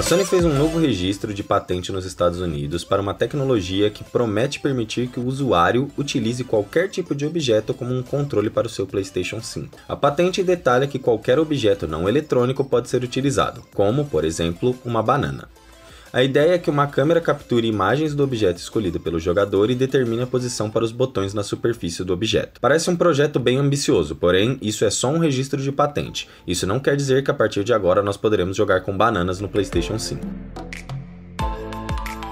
A Sony fez um novo registro de patente nos Estados Unidos para uma tecnologia que promete permitir que o usuário utilize qualquer tipo de objeto como um controle para o seu PlayStation 5. A patente detalha que qualquer objeto não eletrônico pode ser utilizado, como, por exemplo, uma banana. A ideia é que uma câmera capture imagens do objeto escolhido pelo jogador e determine a posição para os botões na superfície do objeto. Parece um projeto bem ambicioso, porém, isso é só um registro de patente. Isso não quer dizer que a partir de agora nós poderemos jogar com bananas no PlayStation 5.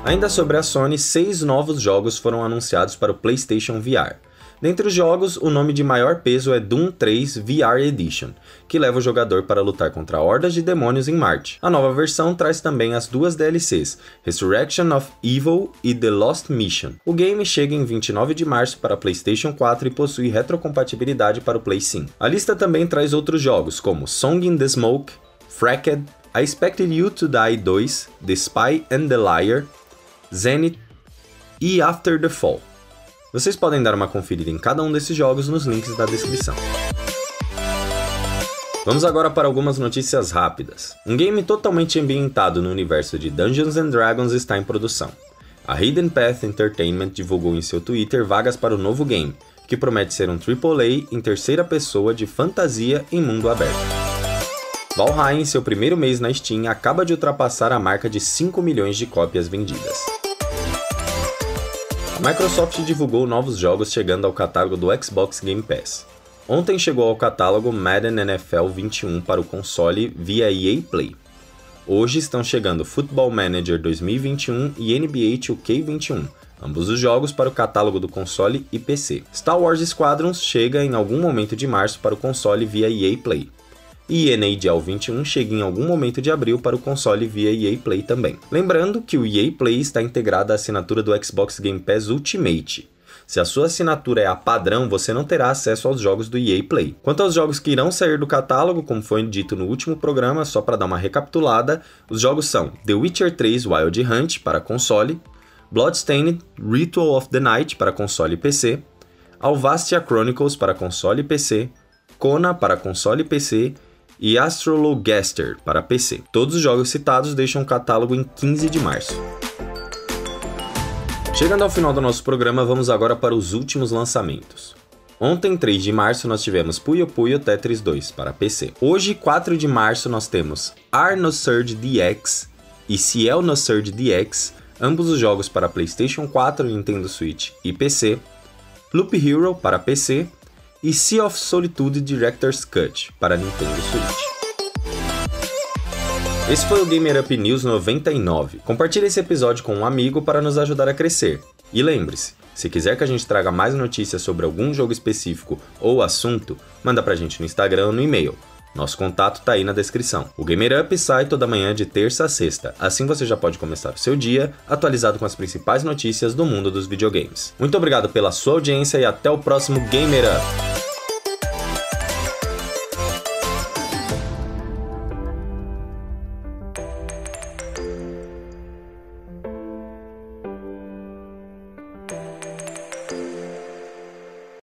Ainda sobre a Sony, seis novos jogos foram anunciados para o PlayStation VR. Dentre os jogos, o nome de maior peso é Doom 3 VR Edition, que leva o jogador para lutar contra hordas de demônios em Marte. A nova versão traz também as duas DLCs, Resurrection of Evil e The Lost Mission. O game chega em 29 de março para PlayStation 4 e possui retrocompatibilidade para o Play 5. A lista também traz outros jogos como Song in the Smoke, Fracked, I Expected You to Die 2, The Spy and the Liar, Zenith e After the Fall. Vocês podem dar uma conferida em cada um desses jogos nos links da descrição. Vamos agora para algumas notícias rápidas. Um game totalmente ambientado no universo de Dungeons and Dragons está em produção. A Hidden Path Entertainment divulgou em seu Twitter vagas para o novo game, que promete ser um AAA em terceira pessoa de fantasia em mundo aberto. Valheim, em seu primeiro mês na Steam, acaba de ultrapassar a marca de 5 milhões de cópias vendidas. A Microsoft divulgou novos jogos chegando ao catálogo do Xbox Game Pass. Ontem chegou ao catálogo Madden NFL 21 para o console via EA Play. Hoje estão chegando Football Manager 2021 e NBA 2K21, ambos os jogos para o catálogo do console e PC. Star Wars Squadrons chega em algum momento de março para o console via EA Play e NHL 21 chega em algum momento de abril para o console via EA Play também. Lembrando que o EA Play está integrado à assinatura do Xbox Game Pass Ultimate. Se a sua assinatura é a padrão, você não terá acesso aos jogos do EA Play. Quanto aos jogos que irão sair do catálogo, como foi dito no último programa, só para dar uma recapitulada, os jogos são The Witcher 3 Wild Hunt para console, Bloodstained Ritual of the Night para console e PC, Alvastia Chronicles para console e PC, Kona para console e PC e Astrologaster para PC. Todos os jogos citados deixam o catálogo em 15 de março. Chegando ao final do nosso programa, vamos agora para os últimos lançamentos. Ontem, 3 de março, nós tivemos Puyo Puyo Tetris 2 para PC. Hoje, 4 de março, nós temos Arno Surge DX e Ciel no Surge DX, ambos os jogos para PlayStation 4, Nintendo Switch e PC. Loop Hero para PC e Sea of Solitude Director's Cut para Nintendo Switch. Esse foi o Gamer Up News 99. Compartilhe esse episódio com um amigo para nos ajudar a crescer. E lembre-se, se quiser que a gente traga mais notícias sobre algum jogo específico ou assunto, manda pra gente no Instagram ou no e-mail. Nosso contato tá aí na descrição. O Gamer Up sai toda manhã de terça a sexta, assim você já pode começar o seu dia atualizado com as principais notícias do mundo dos videogames. Muito obrigado pela sua audiência e até o próximo Gamer Up!